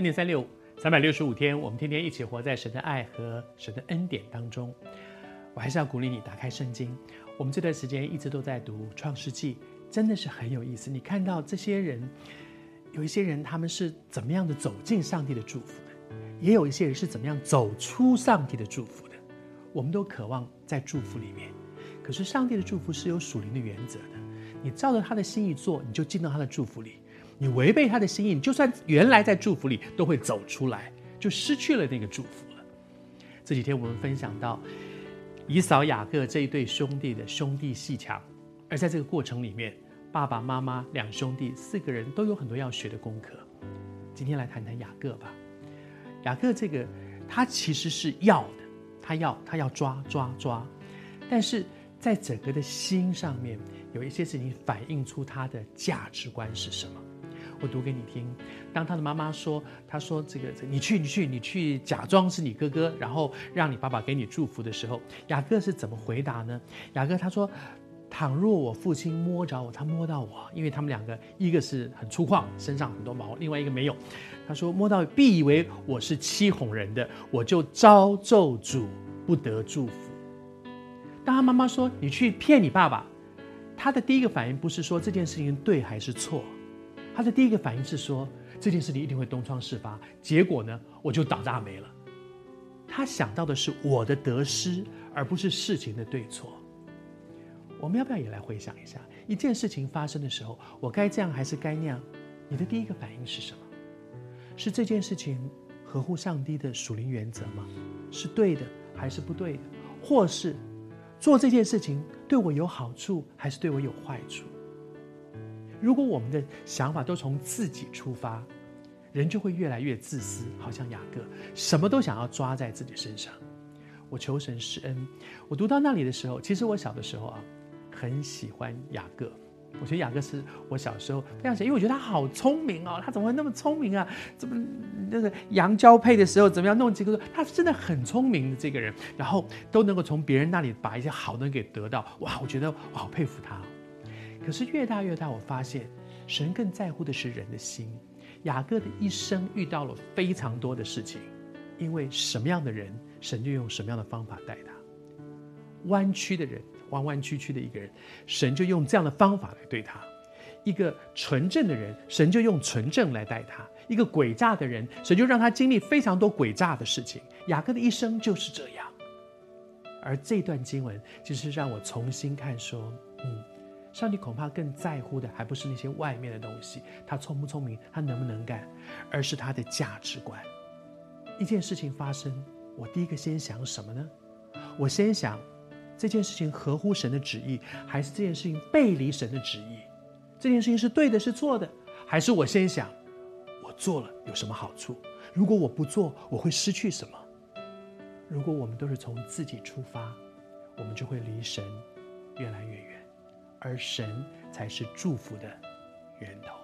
恩典三六五，三百六十五天，我们天天一起活在神的爱和神的恩典当中。我还是要鼓励你打开圣经。我们这段时间一直都在读创世纪，真的是很有意思。你看到这些人，有一些人他们是怎么样的走进上帝的祝福的，也有一些人是怎么样走出上帝的祝福的。我们都渴望在祝福里面，可是上帝的祝福是有属灵的原则的。你照着他的心意做，你就进到他的祝福里。你违背他的心意，你就算原来在祝福里，都会走出来，就失去了那个祝福了。这几天我们分享到以扫雅各这一对兄弟的兄弟鬩墙，而在这个过程里面，爸爸妈妈两兄弟四个人都有很多要学的功课。今天来谈谈雅各吧。雅各这个他其实是要的，他要他要抓抓抓，但是在整个的心上面有一些事情反映出他的价值观是什么。我读给你听。当他的妈妈说：“他说这个，你去，你去，你去，假装是你哥哥，然后让你爸爸给你祝福的时候，雅各是怎么回答呢？雅各他说：‘倘若我父亲摸着我，他摸到我，因为他们两个一个是很粗犷，身上很多毛，另外一个没有。他说摸到必以为我是欺哄人的，我就遭咒诅，不得祝福。’当他妈妈说你去骗你爸爸，他的第一个反应不是说这件事情对还是错。”他的第一个反应是说，这件事情一定会东窗事发，结果呢，我就倒大霉了。他想到的是我的得失，而不是事情的对错。我们要不要也来回想一下，一件事情发生的时候，我该这样还是该那样？你的第一个反应是什么？是这件事情合乎上帝的属灵原则吗？是对的还是不对的？或是做这件事情对我有好处，还是对我有坏处？如果我们的想法都从自己出发，人就会越来越自私，好像雅各，什么都想要抓在自己身上。我求神施恩。我读到那里的时候，其实我小的时候啊，很喜欢雅各。我觉得雅各是我小时候非常喜欢，因为我觉得他好聪明哦，他怎么会那么聪明啊？怎么那个羊交配的时候怎么样弄几个？他真的很聪明的这个人，然后都能够从别人那里把一些好的给得到。哇，我觉得我好佩服他。可是越大越大，我发现神更在乎的是人的心。雅各的一生遇到了非常多的事情，因为什么样的人，神就用什么样的方法待他。弯曲的人，弯弯曲曲的一个人，神就用这样的方法来对他；一个纯正的人，神就用纯正来待他；一个诡诈的人，神就让他经历非常多诡诈的事情。雅各的一生就是这样。而这段经文，就是让我重新看说，嗯。上帝恐怕更在乎的，还不是那些外面的东西，他聪不聪明，他能不能干，而是他的价值观。一件事情发生，我第一个先想什么呢？我先想这件事情合乎神的旨意，还是这件事情背离神的旨意？这件事情是对的，是错的？还是我先想我做了有什么好处？如果我不做，我会失去什么？如果我们都是从自己出发，我们就会离神越来越远。而神才是祝福的源头。